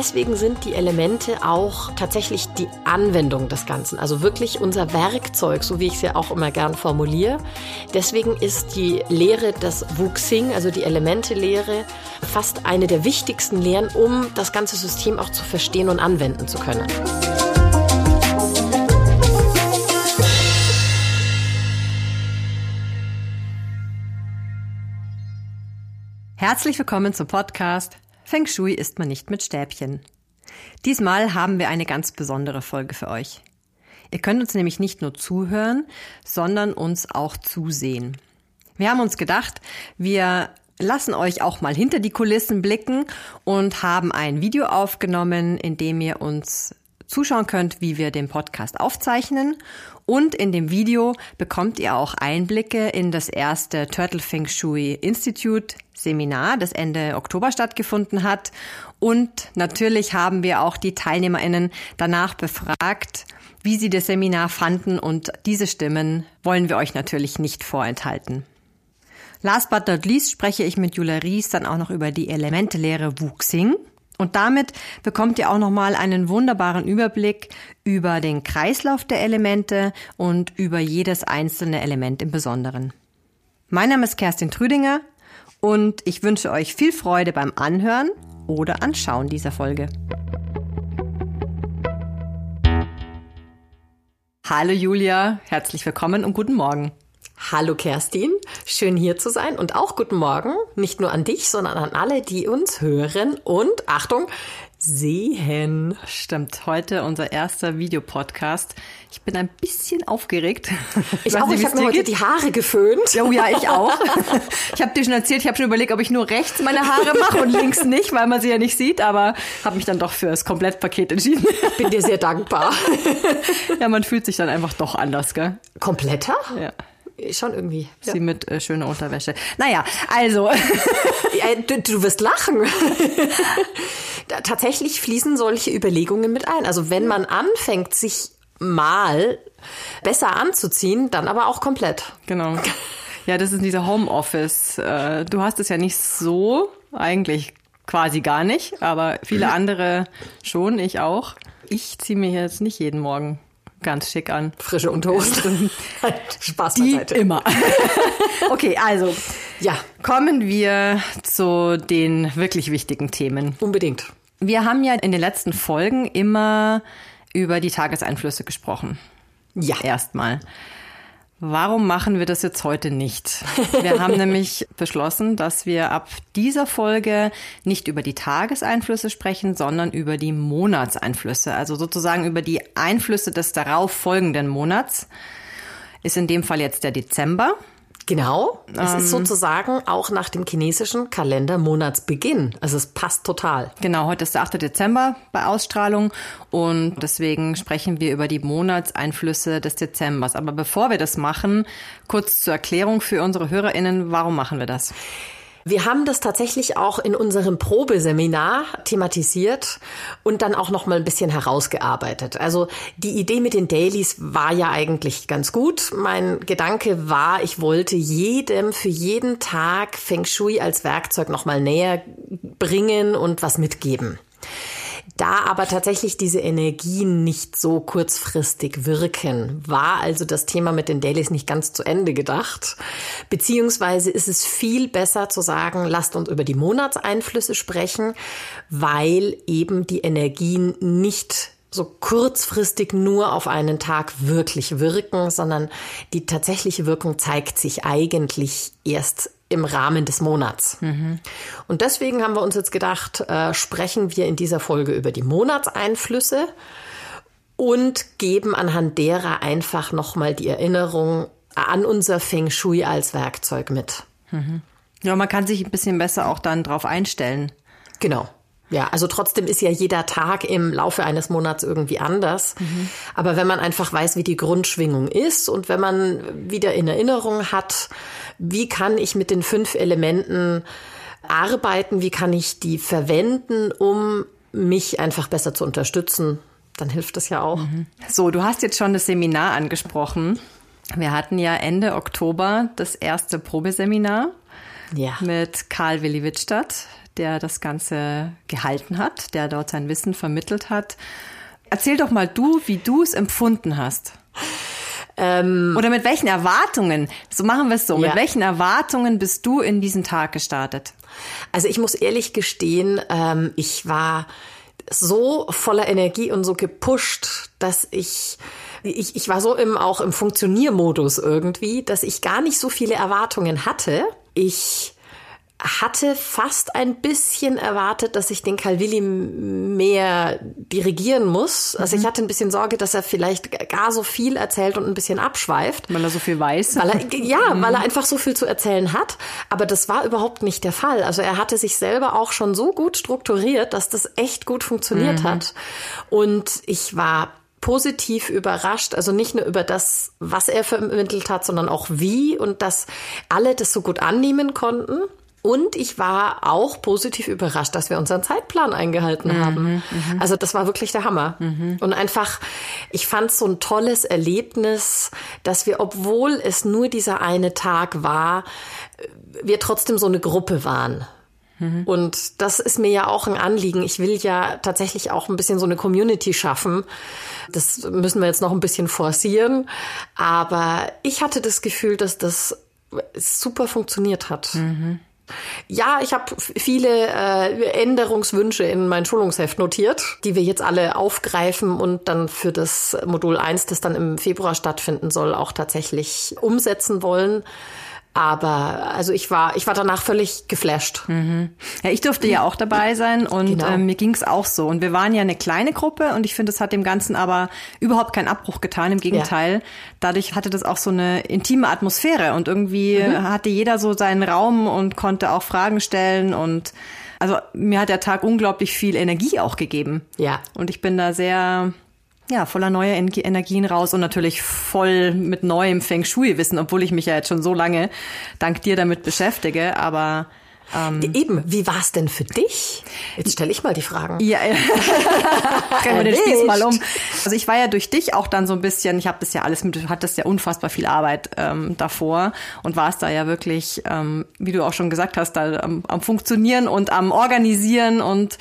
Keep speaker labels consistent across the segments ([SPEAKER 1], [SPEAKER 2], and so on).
[SPEAKER 1] deswegen sind die Elemente auch tatsächlich die Anwendung des Ganzen, also wirklich unser Werkzeug, so wie ich es ja auch immer gern formuliere. Deswegen ist die Lehre des Wuxing, also die Elemente-Lehre, fast eine der wichtigsten Lehren, um das ganze System auch zu verstehen und anwenden zu können.
[SPEAKER 2] Herzlich willkommen zum Podcast Feng Shui isst man nicht mit Stäbchen. Diesmal haben wir eine ganz besondere Folge für euch. Ihr könnt uns nämlich nicht nur zuhören, sondern uns auch zusehen. Wir haben uns gedacht, wir lassen euch auch mal hinter die Kulissen blicken und haben ein Video aufgenommen, in dem ihr uns zuschauen könnt, wie wir den Podcast aufzeichnen. Und in dem Video bekommt ihr auch Einblicke in das erste Turtle Feng Shui Institute Seminar, das Ende Oktober stattgefunden hat. Und natürlich haben wir auch die TeilnehmerInnen danach befragt, wie sie das Seminar fanden und diese Stimmen wollen wir euch natürlich nicht vorenthalten. Last but not least spreche ich mit Julia Ries dann auch noch über die Elementelehre Wuxing. Und damit bekommt ihr auch nochmal einen wunderbaren Überblick über den Kreislauf der Elemente und über jedes einzelne Element im Besonderen. Mein Name ist Kerstin Trüdinger und ich wünsche euch viel Freude beim Anhören oder Anschauen dieser Folge. Hallo Julia, herzlich willkommen und guten Morgen.
[SPEAKER 1] Hallo Kerstin, schön hier zu sein und auch guten Morgen, nicht nur an dich, sondern an alle, die uns hören und Achtung, sehen.
[SPEAKER 2] Stimmt, heute unser erster Videopodcast. Ich bin ein bisschen aufgeregt.
[SPEAKER 1] Ich, auch, ich habe mir heute die Haare geföhnt.
[SPEAKER 2] Ja, oh ja, ich auch. Ich habe dir schon erzählt, ich habe schon überlegt, ob ich nur rechts meine Haare mache und links nicht, weil man sie ja nicht sieht, aber habe mich dann doch für das Komplettpaket entschieden.
[SPEAKER 1] Ich bin dir sehr dankbar.
[SPEAKER 2] Ja, man fühlt sich dann einfach doch anders, gell?
[SPEAKER 1] Kompletter?
[SPEAKER 2] Ja.
[SPEAKER 1] Schon irgendwie.
[SPEAKER 2] Sie ja. mit äh, schöner Unterwäsche. Naja, also.
[SPEAKER 1] ja, du, du wirst lachen. Tatsächlich fließen solche Überlegungen mit ein. Also wenn man anfängt, sich mal besser anzuziehen, dann aber auch komplett.
[SPEAKER 2] Genau. Ja, das ist dieser Homeoffice. Äh, du hast es ja nicht so, eigentlich quasi gar nicht, aber viele andere schon, ich auch. Ich ziehe mir jetzt nicht jeden Morgen ganz schick an.
[SPEAKER 1] Frische Unterhosen.
[SPEAKER 2] Spaß Die beiseite. immer. okay, also. Ja. Kommen wir zu den wirklich wichtigen Themen.
[SPEAKER 1] Unbedingt.
[SPEAKER 2] Wir haben ja in den letzten Folgen immer über die Tageseinflüsse gesprochen.
[SPEAKER 1] Ja.
[SPEAKER 2] Erstmal. Warum machen wir das jetzt heute nicht? Wir haben nämlich beschlossen, dass wir ab dieser Folge nicht über die Tageseinflüsse sprechen, sondern über die Monatseinflüsse, also sozusagen über die Einflüsse des darauf folgenden Monats. Ist in dem Fall jetzt der Dezember.
[SPEAKER 1] Genau. Es ähm, ist sozusagen auch nach dem chinesischen Kalender Monatsbeginn. Also es passt total.
[SPEAKER 2] Genau, heute ist der 8. Dezember bei Ausstrahlung und deswegen sprechen wir über die Monatseinflüsse des Dezembers. Aber bevor wir das machen, kurz zur Erklärung für unsere HörerInnen, warum machen wir das?
[SPEAKER 1] Wir haben das tatsächlich auch in unserem Probeseminar thematisiert und dann auch noch mal ein bisschen herausgearbeitet. Also die Idee mit den Dailies war ja eigentlich ganz gut. Mein Gedanke war, ich wollte jedem für jeden Tag Feng Shui als Werkzeug noch mal näher bringen und was mitgeben. Da aber tatsächlich diese Energien nicht so kurzfristig wirken, war also das Thema mit den Dailies nicht ganz zu Ende gedacht. Beziehungsweise ist es viel besser zu sagen, lasst uns über die Monatseinflüsse sprechen, weil eben die Energien nicht so kurzfristig nur auf einen Tag wirklich wirken, sondern die tatsächliche Wirkung zeigt sich eigentlich erst im Rahmen des Monats. Mhm. Und deswegen haben wir uns jetzt gedacht, äh, sprechen wir in dieser Folge über die Monatseinflüsse und geben anhand derer einfach nochmal die Erinnerung an unser Feng Shui als Werkzeug mit.
[SPEAKER 2] Mhm. Ja, man kann sich ein bisschen besser auch dann drauf einstellen.
[SPEAKER 1] Genau. Ja, also trotzdem ist ja jeder Tag im Laufe eines Monats irgendwie anders. Mhm. Aber wenn man einfach weiß, wie die Grundschwingung ist und wenn man wieder in Erinnerung hat, wie kann ich mit den fünf Elementen arbeiten, wie kann ich die verwenden, um mich einfach besser zu unterstützen, dann hilft das ja auch. Mhm.
[SPEAKER 2] So, du hast jetzt schon das Seminar angesprochen. Wir hatten ja Ende Oktober das erste Probeseminar. Ja. mit Karl Willi Wittstadt, der das Ganze gehalten hat, der dort sein Wissen vermittelt hat. Erzähl doch mal du, wie du es empfunden hast. Ähm, Oder mit welchen Erwartungen, so machen wir es so, ja. mit welchen Erwartungen bist du in diesen Tag gestartet?
[SPEAKER 1] Also ich muss ehrlich gestehen, ähm, ich war so voller Energie und so gepusht, dass ich ich, ich war so im, auch im Funktioniermodus irgendwie, dass ich gar nicht so viele Erwartungen hatte. Ich hatte fast ein bisschen erwartet, dass ich den Calvilli mehr dirigieren muss. Also mhm. ich hatte ein bisschen Sorge, dass er vielleicht gar so viel erzählt und ein bisschen abschweift.
[SPEAKER 2] Weil er so viel weiß.
[SPEAKER 1] Weil er, ja, mhm. weil er einfach so viel zu erzählen hat. Aber das war überhaupt nicht der Fall. Also er hatte sich selber auch schon so gut strukturiert, dass das echt gut funktioniert mhm. hat. Und ich war positiv überrascht, also nicht nur über das, was er vermittelt hat, sondern auch wie und dass alle das so gut annehmen konnten. Und ich war auch positiv überrascht, dass wir unseren Zeitplan eingehalten mhm, haben. Mhm. Also das war wirklich der Hammer. Mhm. Und einfach, ich fand so ein tolles Erlebnis, dass wir, obwohl es nur dieser eine Tag war, wir trotzdem so eine Gruppe waren. Mhm. Und das ist mir ja auch ein Anliegen. Ich will ja tatsächlich auch ein bisschen so eine Community schaffen. Das müssen wir jetzt noch ein bisschen forcieren. Aber ich hatte das Gefühl, dass das super funktioniert hat. Mhm. Ja, ich habe viele äh, Änderungswünsche in mein Schulungsheft notiert, die wir jetzt alle aufgreifen und dann für das Modul 1, das dann im Februar stattfinden soll, auch tatsächlich umsetzen wollen. Aber also ich war, ich war danach völlig geflasht.
[SPEAKER 2] Mhm. Ja, ich durfte ja auch dabei sein und genau. ähm, mir ging's auch so. Und wir waren ja eine kleine Gruppe und ich finde, es hat dem Ganzen aber überhaupt keinen Abbruch getan. Im Gegenteil, ja. dadurch hatte das auch so eine intime Atmosphäre und irgendwie mhm. hatte jeder so seinen Raum und konnte auch Fragen stellen und also mir hat der Tag unglaublich viel Energie auch gegeben. Ja. Und ich bin da sehr ja, voller neuer Energien raus und natürlich voll mit neuem Feng Shui-Wissen, obwohl ich mich ja jetzt schon so lange dank dir damit beschäftige. Aber
[SPEAKER 1] ähm, Eben, wie war es denn für dich? Jetzt stelle ich mal die Fragen.
[SPEAKER 2] Ja, drehen wir den Spieß mal um. Also ich war ja durch dich auch dann so ein bisschen, ich habe das ja alles mit, du hattest ja unfassbar viel Arbeit ähm, davor und warst da ja wirklich, ähm, wie du auch schon gesagt hast, da am, am Funktionieren und am Organisieren und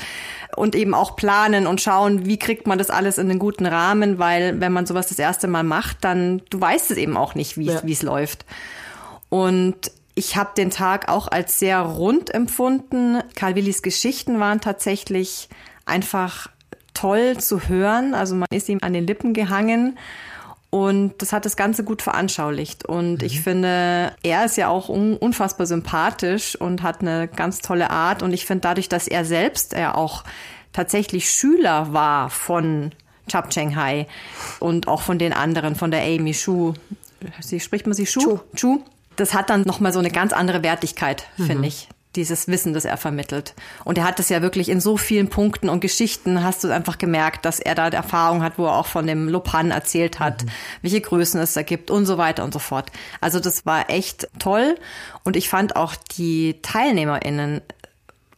[SPEAKER 2] und eben auch planen und schauen, wie kriegt man das alles in einen guten Rahmen, weil wenn man sowas das erste Mal macht, dann du weißt es eben auch nicht, wie ja. es läuft. Und ich habe den Tag auch als sehr rund empfunden. Karl Willis Geschichten waren tatsächlich einfach toll zu hören. Also man ist ihm an den Lippen gehangen. Und das hat das Ganze gut veranschaulicht. Und mhm. ich finde, er ist ja auch un unfassbar sympathisch und hat eine ganz tolle Art. Und ich finde dadurch, dass er selbst ja auch tatsächlich Schüler war von Chap Cheng Hai und auch von den anderen, von der Amy Shu. Sie spricht man sie Shu? Chu. Chu das hat dann nochmal so eine ganz andere Wertigkeit, mhm. finde ich. Dieses Wissen, das er vermittelt. Und er hat das ja wirklich in so vielen Punkten und Geschichten hast du einfach gemerkt, dass er da Erfahrung hat, wo er auch von dem Lopan erzählt hat, mhm. welche Größen es da gibt und so weiter und so fort. Also das war echt toll. Und ich fand auch die TeilnehmerInnen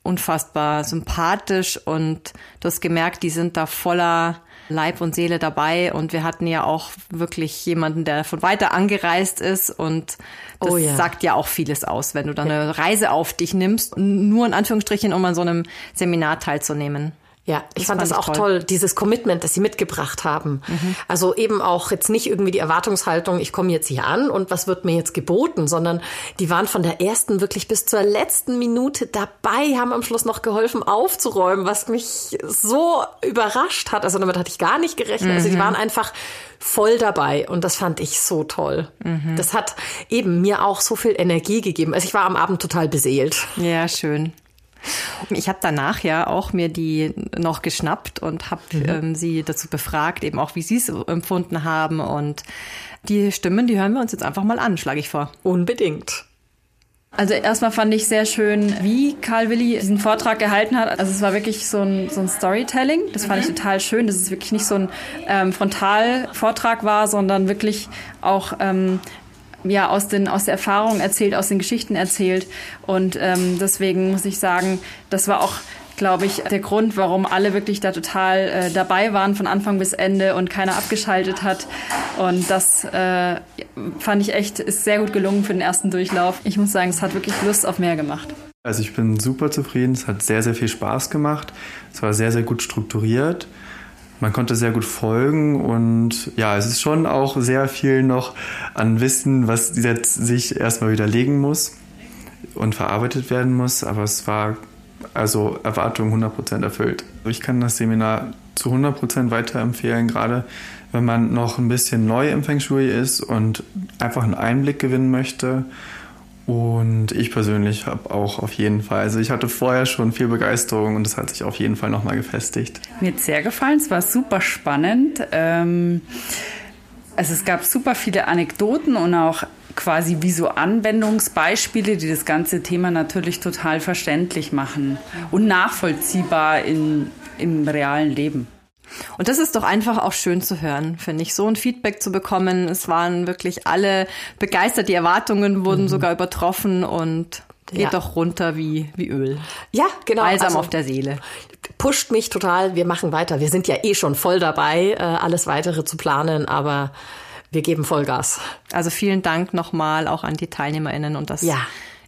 [SPEAKER 2] unfassbar sympathisch und du hast gemerkt, die sind da voller Leib und Seele dabei und wir hatten ja auch wirklich jemanden, der von weiter angereist ist und das oh ja. sagt ja auch vieles aus, wenn du dann eine Reise auf dich nimmst, nur in Anführungsstrichen, um an so einem Seminar teilzunehmen.
[SPEAKER 1] Ja, ich das fand, fand das auch toll. toll. dieses Commitment, das sie mitgebracht haben. Mhm. Also eben auch jetzt nicht irgendwie die Erwartungshaltung, ich komme jetzt hier an und was wird mir jetzt geboten, sondern die waren von der ersten wirklich bis zur letzten Minute dabei, haben am Schluss noch geholfen aufzuräumen, was mich so überrascht hat. Also damit hatte ich gar nicht gerechnet. Mhm. Also die mhm. waren einfach voll dabei und das fand ich so toll. Mhm. Das hat eben mir auch so viel Energie gegeben. Also ich war am Abend total beseelt.
[SPEAKER 2] Ja, schön. Ich habe danach ja auch mir die noch geschnappt und habe mhm. ähm, sie dazu befragt, eben auch wie sie es empfunden haben. Und die Stimmen, die hören wir uns jetzt einfach mal an, schlage ich vor.
[SPEAKER 1] Unbedingt.
[SPEAKER 3] Also erstmal fand ich sehr schön, wie Karl Willi diesen Vortrag gehalten hat. Also es war wirklich so ein, so ein Storytelling. Das fand mhm. ich total schön, dass es wirklich nicht so ein ähm, Frontalvortrag war, sondern wirklich auch ähm, ja, aus, den, aus der Erfahrung erzählt, aus den Geschichten erzählt. Und ähm, deswegen muss ich sagen, das war auch glaube ich, der Grund, warum alle wirklich da total äh, dabei waren von Anfang bis Ende und keiner abgeschaltet hat. Und das äh, fand ich echt, ist sehr gut gelungen für den ersten Durchlauf. Ich muss sagen, es hat wirklich Lust auf mehr gemacht.
[SPEAKER 4] Also ich bin super zufrieden. Es hat sehr, sehr viel Spaß gemacht. Es war sehr, sehr gut strukturiert. Man konnte sehr gut folgen und ja, es ist schon auch sehr viel noch an Wissen, was jetzt sich erstmal widerlegen muss und verarbeitet werden muss. Aber es war also Erwartungen 100% erfüllt. Ich kann das Seminar zu 100% weiterempfehlen, gerade wenn man noch ein bisschen neu im Feng Shui ist und einfach einen Einblick gewinnen möchte. Und ich persönlich habe auch auf jeden Fall, also ich hatte vorher schon viel Begeisterung und das hat sich auf jeden Fall nochmal gefestigt.
[SPEAKER 5] Mir hat sehr gefallen, es war super spannend. Ähm, also es gab super viele Anekdoten und auch quasi wie so Anwendungsbeispiele, die das ganze Thema natürlich total verständlich machen und nachvollziehbar in, im realen Leben.
[SPEAKER 2] Und das ist doch einfach auch schön zu hören, finde ich, so ein Feedback zu bekommen. Es waren wirklich alle begeistert, die Erwartungen wurden mhm. sogar übertroffen und geht ja. doch runter wie, wie Öl.
[SPEAKER 1] Ja, genau.
[SPEAKER 2] Balsam also, auf der Seele.
[SPEAKER 1] Pusht mich total. Wir machen weiter. Wir sind ja eh schon voll dabei, äh, alles weitere zu planen, aber wir geben Vollgas.
[SPEAKER 2] Also vielen Dank nochmal auch an die TeilnehmerInnen und dass ja.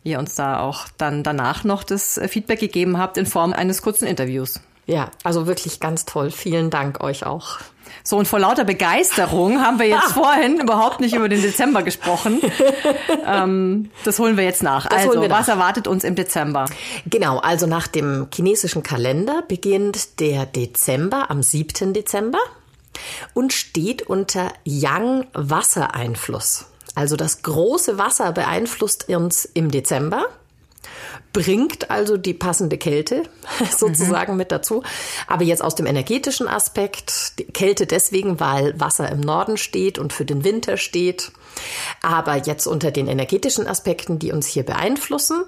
[SPEAKER 2] ihr uns da auch dann danach noch das Feedback gegeben habt in Form eines kurzen Interviews.
[SPEAKER 1] Ja, also wirklich ganz toll. Vielen Dank euch auch.
[SPEAKER 2] So, und vor lauter Begeisterung haben wir jetzt vorhin überhaupt nicht über den Dezember gesprochen. ähm, das holen wir jetzt nach. Das also, was erwartet uns im Dezember?
[SPEAKER 1] Genau, also nach dem chinesischen Kalender beginnt der Dezember am 7. Dezember und steht unter Yang-Wassereinfluss. Also das große Wasser beeinflusst uns im Dezember bringt also die passende Kälte sozusagen mhm. mit dazu. Aber jetzt aus dem energetischen Aspekt, Kälte deswegen, weil Wasser im Norden steht und für den Winter steht. Aber jetzt unter den energetischen Aspekten, die uns hier beeinflussen,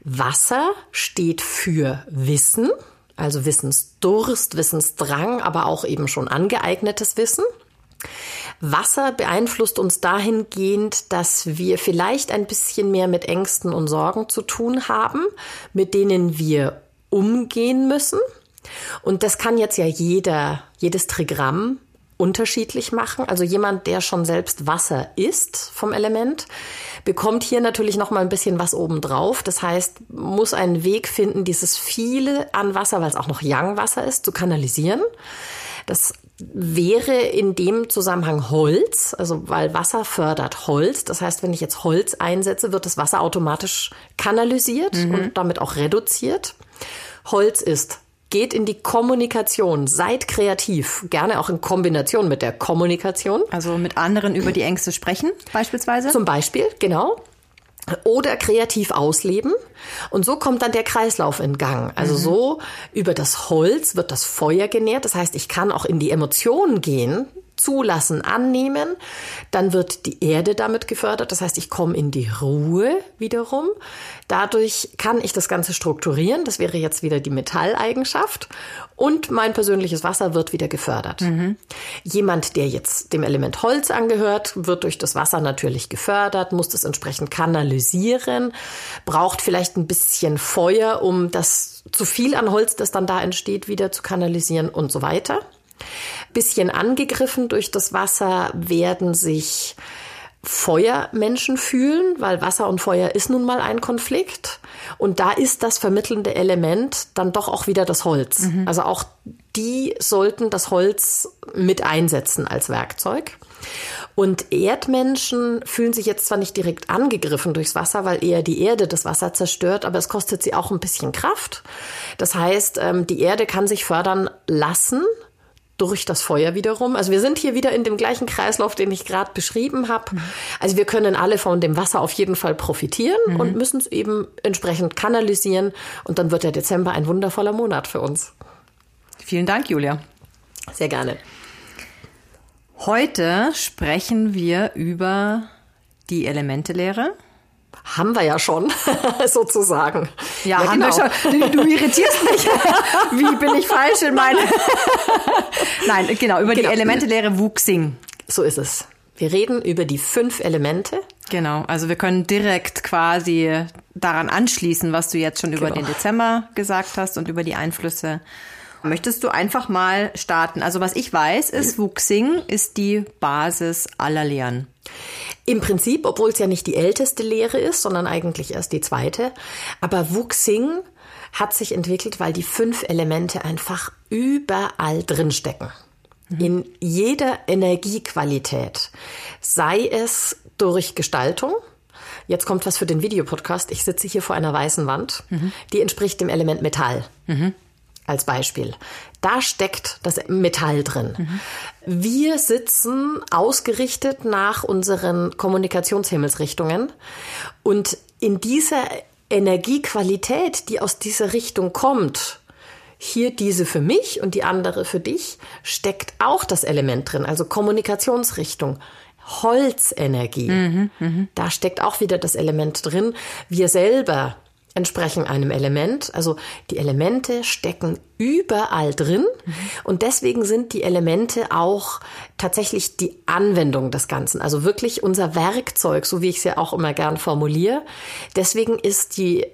[SPEAKER 1] Wasser steht für Wissen, also Wissensdurst, Wissensdrang, aber auch eben schon angeeignetes Wissen. Wasser beeinflusst uns dahingehend, dass wir vielleicht ein bisschen mehr mit Ängsten und Sorgen zu tun haben, mit denen wir umgehen müssen. Und das kann jetzt ja jeder, jedes Trigramm unterschiedlich machen. Also jemand, der schon selbst Wasser ist vom Element, bekommt hier natürlich noch mal ein bisschen was obendrauf. Das heißt, muss einen Weg finden, dieses viele an Wasser, weil es auch noch Yang-Wasser ist, zu kanalisieren. Das wäre in dem Zusammenhang Holz, also weil Wasser fördert Holz. Das heißt, wenn ich jetzt Holz einsetze, wird das Wasser automatisch kanalisiert mhm. und damit auch reduziert. Holz ist geht in die Kommunikation, seid kreativ, gerne auch in Kombination mit der Kommunikation.
[SPEAKER 2] Also mit anderen über die Ängste sprechen, beispielsweise?
[SPEAKER 1] Zum Beispiel, genau oder kreativ ausleben. Und so kommt dann der Kreislauf in Gang. Also mhm. so über das Holz wird das Feuer genährt. Das heißt, ich kann auch in die Emotionen gehen, zulassen, annehmen. Dann wird die Erde damit gefördert. Das heißt, ich komme in die Ruhe wiederum. Dadurch kann ich das Ganze strukturieren. Das wäre jetzt wieder die Metalleigenschaft. Und mein persönliches Wasser wird wieder gefördert. Mhm. Jemand, der jetzt dem Element Holz angehört, wird durch das Wasser natürlich gefördert, muss das entsprechend kanalisieren, braucht vielleicht ein bisschen Feuer, um das zu viel an Holz, das dann da entsteht, wieder zu kanalisieren und so weiter. Bisschen angegriffen durch das Wasser werden sich Feuermenschen fühlen, weil Wasser und Feuer ist nun mal ein Konflikt. Und da ist das vermittelnde Element dann doch auch wieder das Holz. Mhm. Also auch die sollten das Holz mit einsetzen als Werkzeug. Und Erdmenschen fühlen sich jetzt zwar nicht direkt angegriffen durchs Wasser, weil eher die Erde das Wasser zerstört, aber es kostet sie auch ein bisschen Kraft. Das heißt, ähm, die Erde kann sich fördern lassen durch das Feuer wiederum. Also wir sind hier wieder in dem gleichen Kreislauf, den ich gerade beschrieben habe. Mhm. Also wir können alle von dem Wasser auf jeden Fall profitieren mhm. und müssen es eben entsprechend kanalisieren. Und dann wird der Dezember ein wundervoller Monat für uns.
[SPEAKER 2] Vielen Dank, Julia.
[SPEAKER 1] Sehr gerne.
[SPEAKER 2] Heute sprechen wir über die Elementelehre.
[SPEAKER 1] Haben wir ja schon, sozusagen.
[SPEAKER 2] Ja, ja haben genau. wir schon. Du, irritierst mich. Wie bin ich falsch in meine... Nein, genau, über genau. die Elementelehre Wuxing.
[SPEAKER 1] So ist es. Wir reden über die fünf Elemente.
[SPEAKER 2] Genau, also wir können direkt quasi daran anschließen, was du jetzt schon über
[SPEAKER 1] Genau.
[SPEAKER 2] den Dezember gesagt hast und über die Einflüsse. Möchtest du einfach mal starten? Also was ich weiß, ist, Wuxing ist die Basis aller Lehren.
[SPEAKER 1] Im Prinzip, obwohl es ja nicht die älteste Lehre ist, sondern eigentlich erst die zweite. Aber Wuxing hat sich entwickelt, weil die fünf Elemente einfach überall drin stecken. In jeder Energiequalität. Sei es durch Gestaltung. Jetzt kommt was für den Videopodcast. Ich sitze hier vor einer weißen Wand. Die entspricht dem Element Metall. Als Beispiel. Da steckt das Metall drin. Wir sitzen ausgerichtet nach unseren Kommunikationshimmelsrichtungen und in dieser Energiequalität, die aus dieser Richtung kommt, hier diese für mich und die andere für dich, steckt auch das Element drin, also Kommunikationsrichtung. Holzenergie. Da steckt auch wieder das Element drin. Wir selber entsprechen einem Element. Also die Elemente stecken überall drin und deswegen sind die Elemente auch tatsächlich die Anwendung des Ganzen. Also wirklich unser Werkzeug, so wie ich es ja auch immer gern formuliere. Deswegen ist die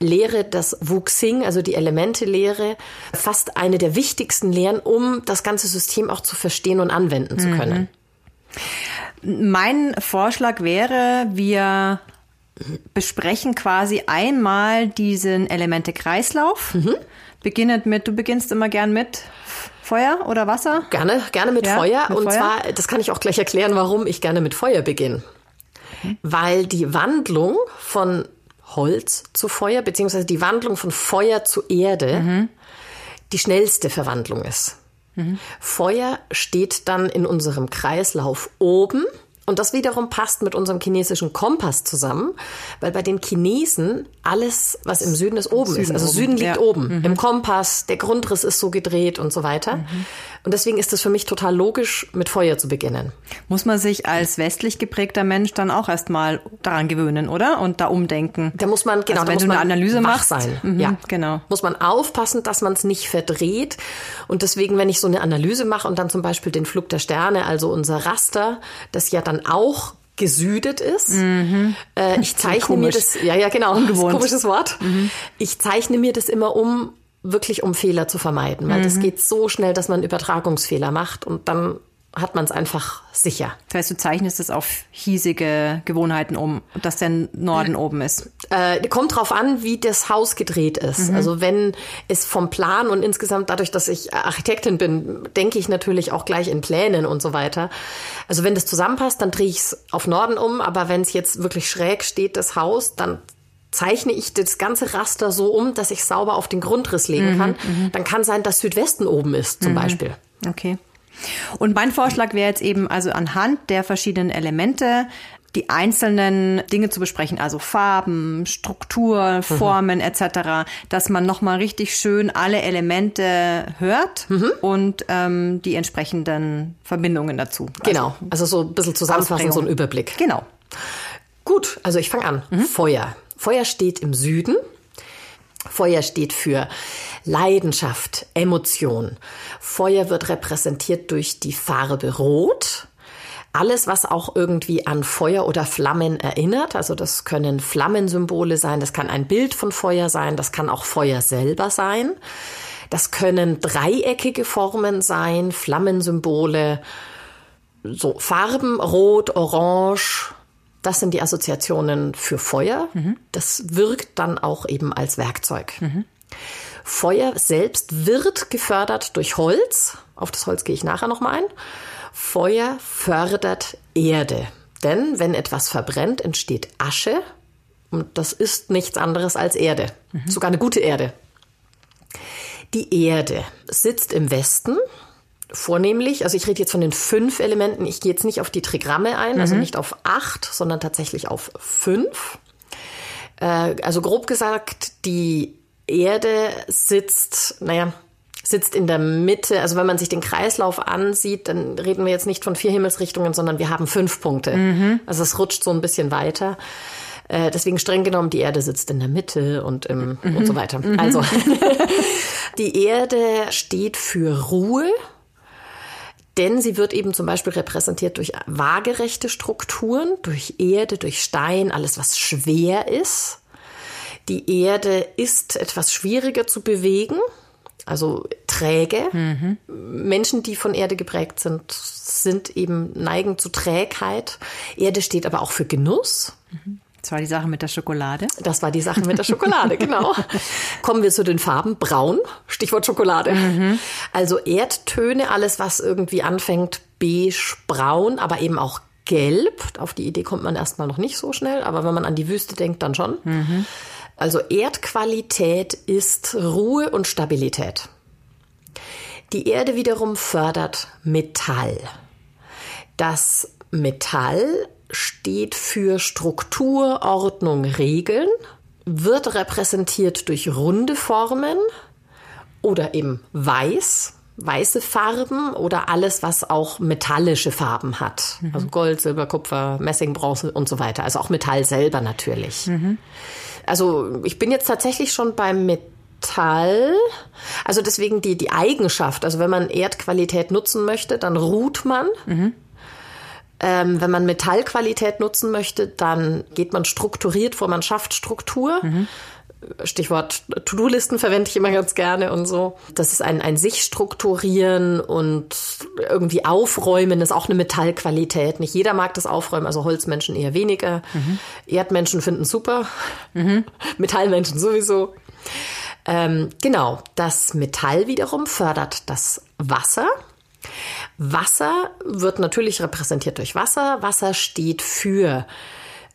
[SPEAKER 1] Lehre des Wuxing, also die Elemente-Lehre, fast eine der wichtigsten Lehren, um das ganze System auch zu verstehen und anwenden zu können.
[SPEAKER 2] Mein Vorschlag wäre, wir besprechen quasi einmal diesen Elemente-Kreislauf. Beginnend mit, du beginnst immer gern mit Feuer oder Wasser?
[SPEAKER 1] Gerne, gerne mit
[SPEAKER 2] Ja,
[SPEAKER 1] Feuer.
[SPEAKER 2] mit
[SPEAKER 1] und
[SPEAKER 2] Feuer.
[SPEAKER 1] zwar, das kann ich auch gleich erklären, warum ich gerne mit Feuer beginne. Weil die Wandlung von Holz zu Feuer, beziehungsweise die Wandlung von Feuer zu Erde, die schnellste Verwandlung ist. Feuer steht dann in unserem Kreislauf oben. Und das wiederum passt mit unserem chinesischen Kompass zusammen, weil bei den Chinesen alles, was im Süden ist, oben ist.
[SPEAKER 2] Süden
[SPEAKER 1] Also
[SPEAKER 2] oben,
[SPEAKER 1] Süden liegt
[SPEAKER 2] ja.
[SPEAKER 1] oben im Kompass, der Grundriss ist so gedreht und so weiter. Und deswegen ist es für mich total logisch, mit Feuer zu beginnen.
[SPEAKER 2] Muss man sich als westlich geprägter Mensch dann auch erstmal daran gewöhnen, oder? Und da umdenken.
[SPEAKER 1] Da muss man, genau,
[SPEAKER 2] Also
[SPEAKER 1] da
[SPEAKER 2] wenn
[SPEAKER 1] muss
[SPEAKER 2] du
[SPEAKER 1] man
[SPEAKER 2] eine Analyse machst,
[SPEAKER 1] sein.
[SPEAKER 2] mhm,
[SPEAKER 1] ja,
[SPEAKER 2] genau.
[SPEAKER 1] Muss man aufpassen, dass man es nicht verdreht. Und deswegen, wenn ich so eine Analyse mache und dann zum Beispiel den Flug der Sterne, also unser Raster, das ja dann auch gesüdet ist. Äh, ich zeichne mir
[SPEAKER 2] Mhm.
[SPEAKER 1] das, ja, ja, genau,
[SPEAKER 2] Ungewohnt. Mhm.
[SPEAKER 1] komisches Wort. Ich zeichne mir das immer um, wirklich um Fehler zu vermeiden, weil
[SPEAKER 2] Mhm.
[SPEAKER 1] das geht so schnell, dass man Übertragungsfehler macht und dann hat man es einfach sicher.
[SPEAKER 2] Das heißt, du zeichnest es auf hiesige Gewohnheiten um, dass der Norden oben ist.
[SPEAKER 1] Äh, kommt drauf an, wie das Haus gedreht ist. Also wenn es vom Plan und insgesamt dadurch, dass ich Architektin bin, denke ich natürlich auch gleich in Plänen und so weiter. Also wenn das zusammenpasst, dann drehe ich es auf Norden um. Aber wenn es jetzt wirklich schräg steht, das Haus, dann zeichne ich das ganze Raster so um, dass ich sauber auf den Grundriss legen kann. Dann kann sein, dass Südwesten oben ist, zum Beispiel.
[SPEAKER 2] Okay. Und mein Vorschlag wäre jetzt eben also anhand der verschiedenen Elemente die einzelnen Dinge zu besprechen, also Farben, Struktur, Formen etc., dass man nochmal richtig schön alle Elemente hört und ähm, die entsprechenden Verbindungen dazu.
[SPEAKER 1] Genau. Also so ein bisschen zusammenfassen, so ein. Überblick.
[SPEAKER 2] Genau.
[SPEAKER 1] Gut, also ich fange an. Feuer. Feuer steht im Süden. Feuer steht für Leidenschaft, Emotion. Feuer wird repräsentiert durch die Farbe Rot. Alles, was auch irgendwie an Feuer oder Flammen erinnert, also das können Flammensymbole sein, das kann ein Bild von Feuer sein, das kann auch Feuer selber sein. Das können dreieckige Formen sein, Flammensymbole, so Farben, Rot, Orange, das sind die Assoziationen für Feuer. Das wirkt dann auch eben als Werkzeug. Feuer selbst wird gefördert durch Holz. Auf das Holz gehe ich nachher nochmal ein. Feuer fördert Erde. Denn wenn etwas verbrennt, entsteht Asche. Und das ist nichts anderes als Erde. Sogar eine gute Erde. Die Erde sitzt im Westen, vornehmlich, also ich rede jetzt von den fünf Elementen, ich gehe jetzt nicht auf die Trigramme ein, also nicht auf acht, sondern tatsächlich auf fünf. Äh, also grob gesagt, die Erde sitzt, naja, sitzt in der Mitte. Also wenn man sich den Kreislauf ansieht, dann reden wir jetzt nicht von vier Himmelsrichtungen, sondern wir haben fünf Punkte. Also es rutscht so ein bisschen weiter. Äh, deswegen streng genommen, die Erde sitzt in der Mitte und, im, und so weiter. Also die Erde steht für Ruhe. Denn sie wird eben zum Beispiel repräsentiert durch waagerechte Strukturen, durch Erde, durch Stein, alles was schwer ist. Die Erde ist etwas schwieriger zu bewegen, also träge. Mhm. Menschen, die von Erde geprägt sind, sind eben neigen zu Trägheit. Erde steht aber auch für Genuss.
[SPEAKER 2] Mhm. Das war die Sache mit der Schokolade.
[SPEAKER 1] Das war die Sache mit der Schokolade, genau. Kommen wir zu den Farben. Braun, Stichwort Schokolade. Mhm. Also Erdtöne, alles, was irgendwie anfängt, beige, braun, aber eben auch gelb. Auf die Idee kommt man erstmal noch nicht so schnell, aber wenn man an die Wüste denkt, dann schon. Mhm. Also Erdqualität ist Ruhe und Stabilität. Die Erde wiederum fördert Metall. Das Metall steht für Struktur, Ordnung, Regeln, wird repräsentiert durch runde Formen oder eben weiß, weiße Farben oder alles, was auch metallische Farben hat. Mhm. Also Gold, Silber, Kupfer, Messing, Bronze und so weiter. Also auch Metall selber natürlich. Mhm. Also ich bin jetzt tatsächlich schon beim Metall. Also deswegen die, die Eigenschaft. Also wenn man Erdqualität nutzen möchte, dann ruht man. Mhm. Ähm, wenn man Metallqualität nutzen möchte, dann geht man strukturiert vor, man schafft Struktur. Mhm. Stichwort To-Do-Listen verwende ich immer ganz gerne und so. Das ist ein, ein sich strukturieren und irgendwie aufräumen ist auch eine Metallqualität. Nicht jeder mag das aufräumen, also Holzmenschen eher weniger. Mhm. Erdmenschen finden super. Mhm. Metallmenschen sowieso. Ähm, genau, das Metall wiederum fördert das Wasser. Wasser wird natürlich repräsentiert durch Wasser. Wasser steht für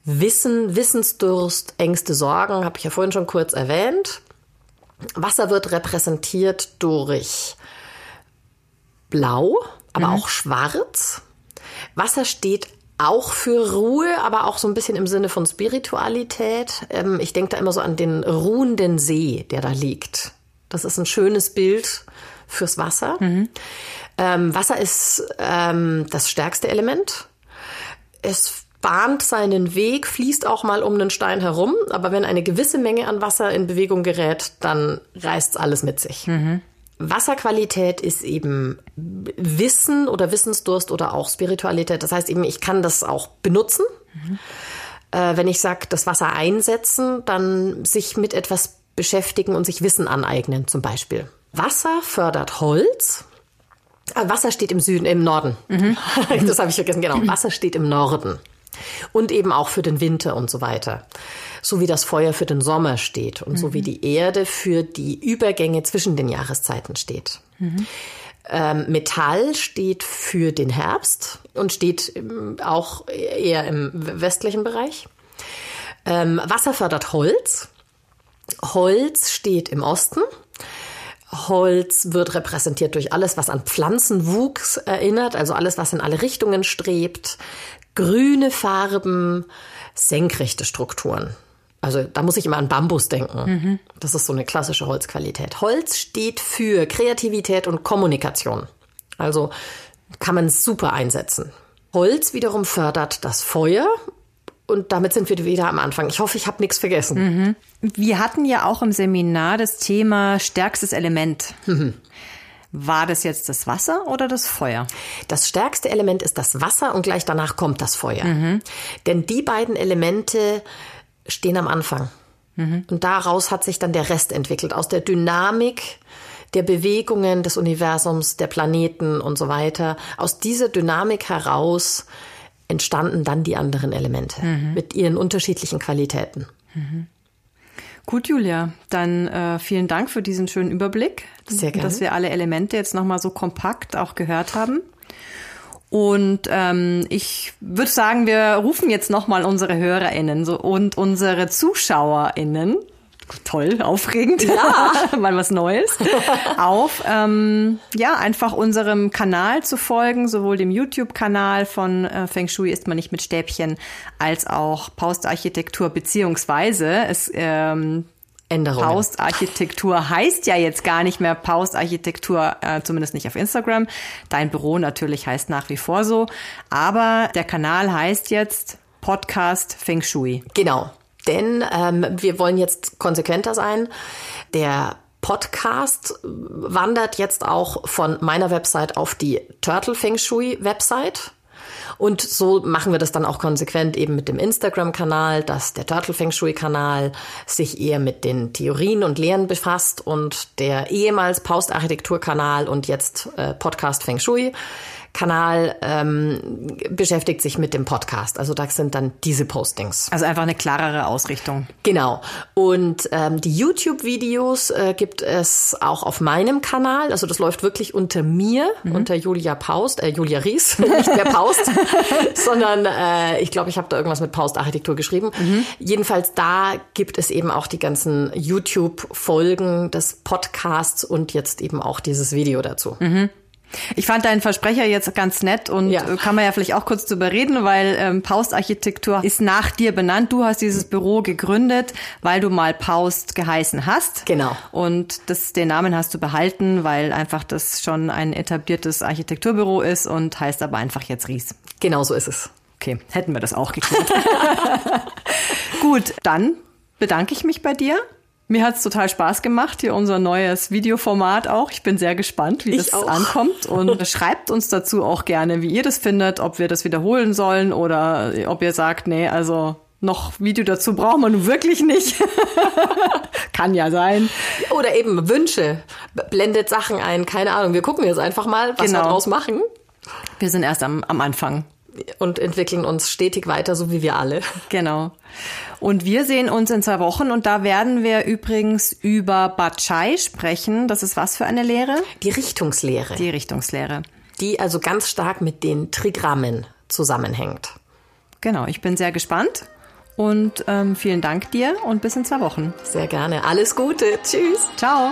[SPEAKER 1] Wissen, Wissensdurst, Ängste, Sorgen, habe ich ja vorhin schon kurz erwähnt. Wasser wird repräsentiert durch Blau, aber mhm. auch Schwarz. Wasser steht auch für Ruhe, aber auch so ein bisschen im Sinne von Spiritualität. Ähm, ich denke da immer so an den ruhenden See, der da liegt. Das ist ein schönes Bild fürs Wasser. Mhm. Ähm, Wasser ist ähm, das stärkste Element. Es bahnt seinen Weg, fließt auch mal um einen Stein herum, aber wenn eine gewisse Menge an Wasser in Bewegung gerät, dann reißt alles mit sich. Mhm. Wasserqualität ist eben Wissen oder Wissensdurst oder auch Spiritualität. Das heißt eben, ich kann das auch benutzen. Mhm. Äh, wenn ich sage, das Wasser einsetzen, dann sich mit etwas beschäftigen und sich Wissen aneignen zum Beispiel. Wasser fördert Holz. Ah, Wasser steht im Süden, im Norden. Mhm. Das habe ich vergessen, genau. Wasser steht im Norden. Und eben auch für den Winter und so weiter. So wie das Feuer für den Sommer steht und mhm. so wie mhm. die Erde für die Übergänge zwischen den Jahreszeiten steht. Mhm. Ähm, Metall steht für den Herbst und steht ähm, auch eher im westlichen Bereich. Ähm, Wasser fördert Holz. Holz steht im Osten. Holz wird repräsentiert durch alles, was an Pflanzenwuchs erinnert, also alles, was in alle Richtungen strebt grüne Farben, senkrechte Strukturen. Also da muss ich immer an Bambus denken. Mhm. Das ist so eine klassische Holzqualität. Holz steht für Kreativität und Kommunikation. Also kann man super einsetzen. Holz wiederum fördert das Feuer und damit sind wir wieder am Anfang. Ich hoffe, ich habe nichts vergessen.
[SPEAKER 2] Mhm. Wir hatten ja auch im Seminar das Thema stärkstes Element. Mhm. War das jetzt das Wasser oder das Feuer?
[SPEAKER 1] Das stärkste Element ist das Wasser und gleich danach kommt das Feuer. Mhm. Denn die beiden Elemente stehen am Anfang. Mhm. Und daraus hat sich dann der Rest entwickelt. Aus der Dynamik der Bewegungen des Universums, der Planeten und so weiter. Aus dieser Dynamik heraus entstanden dann die anderen Elemente mhm. mit ihren unterschiedlichen Qualitäten.
[SPEAKER 2] Mhm. Gut, Julia, dann äh, vielen Dank für diesen schönen Überblick.
[SPEAKER 1] Sehr gerne.
[SPEAKER 2] Dass wir alle Elemente jetzt nochmal so kompakt auch gehört haben. Und ähm, ich würde sagen, wir rufen jetzt nochmal unsere HörerInnen so, und unsere ZuschauerInnen toll, aufregend, ja. mal was Neues, auf, ähm, ja, einfach unserem Kanal zu folgen, sowohl dem YouTube-Kanal von äh, Feng Shui ist man nicht mit Stäbchen, als auch Paustarchitektur, beziehungsweise es ähm, Änderungen. Paustarchitektur heißt ja jetzt gar nicht mehr Paustarchitektur, äh, zumindest nicht auf Instagram. Dein Büro natürlich heißt nach wie vor so, aber der Kanal heißt jetzt Podcast Feng Shui.
[SPEAKER 1] Genau. Denn ähm, wir wollen jetzt konsequenter sein. Der Podcast wandert jetzt auch von meiner Website auf die Turtle Feng Shui Website. Und so machen wir das dann auch konsequent eben mit dem Instagram-Kanal, dass der Turtle Feng Shui-Kanal sich eher mit den Theorien und Lehren befasst und der ehemals Post-Architektur-Kanal und jetzt äh, Podcast Feng Shui Kanal ähm, beschäftigt sich mit dem Podcast. Also da sind dann diese Postings.
[SPEAKER 2] Also einfach eine klarere Ausrichtung.
[SPEAKER 1] Genau. Und ähm, die YouTube-Videos äh, gibt es auch auf meinem Kanal. Also das läuft wirklich unter mir, mhm. unter Julia Paust, äh, Julia Ries, nicht mehr Paust, sondern äh, ich glaube, ich habe da irgendwas mit Paust-Architektur geschrieben. Mhm. Jedenfalls da gibt es eben auch die ganzen YouTube-Folgen des Podcasts und jetzt eben auch dieses Video dazu.
[SPEAKER 2] Mhm. Ich fand deinen Versprecher jetzt ganz nett und ja. kann man ja vielleicht auch kurz drüber reden, weil ähm, Paust Architektur ist nach dir benannt. Du hast dieses Büro gegründet, weil du mal Paust geheißen hast.
[SPEAKER 1] Genau.
[SPEAKER 2] Und das, den Namen hast du behalten, weil einfach das schon ein etabliertes Architekturbüro ist und heißt aber einfach jetzt Ries.
[SPEAKER 1] Genau so ist es.
[SPEAKER 2] Okay, hätten wir das auch geklärt. Gut, dann bedanke ich mich bei dir. Mir hat's total Spaß gemacht, hier unser neues Videoformat auch. Ich bin sehr gespannt, wie ich das auch. ankommt. Und schreibt uns dazu auch gerne, wie ihr das findet, ob wir das wiederholen sollen oder ob ihr sagt, nee, also noch Video dazu braucht man wirklich nicht. Kann ja sein.
[SPEAKER 1] Oder eben Wünsche. Blendet Sachen ein, keine Ahnung. Wir gucken jetzt einfach mal, was genau. wir daraus machen.
[SPEAKER 2] Wir sind erst am, am Anfang
[SPEAKER 1] und entwickeln uns stetig weiter, so wie wir alle.
[SPEAKER 2] Genau. Und wir sehen uns in zwei Wochen und da werden wir übrigens über Bachai sprechen. Das ist was für eine Lehre?
[SPEAKER 1] Die Richtungslehre.
[SPEAKER 2] Die Richtungslehre.
[SPEAKER 1] Die also ganz stark mit den Trigrammen zusammenhängt.
[SPEAKER 2] Genau, ich bin sehr gespannt. Und ähm, vielen Dank dir und bis in zwei Wochen.
[SPEAKER 1] Sehr gerne. Alles Gute. Tschüss.
[SPEAKER 2] Ciao.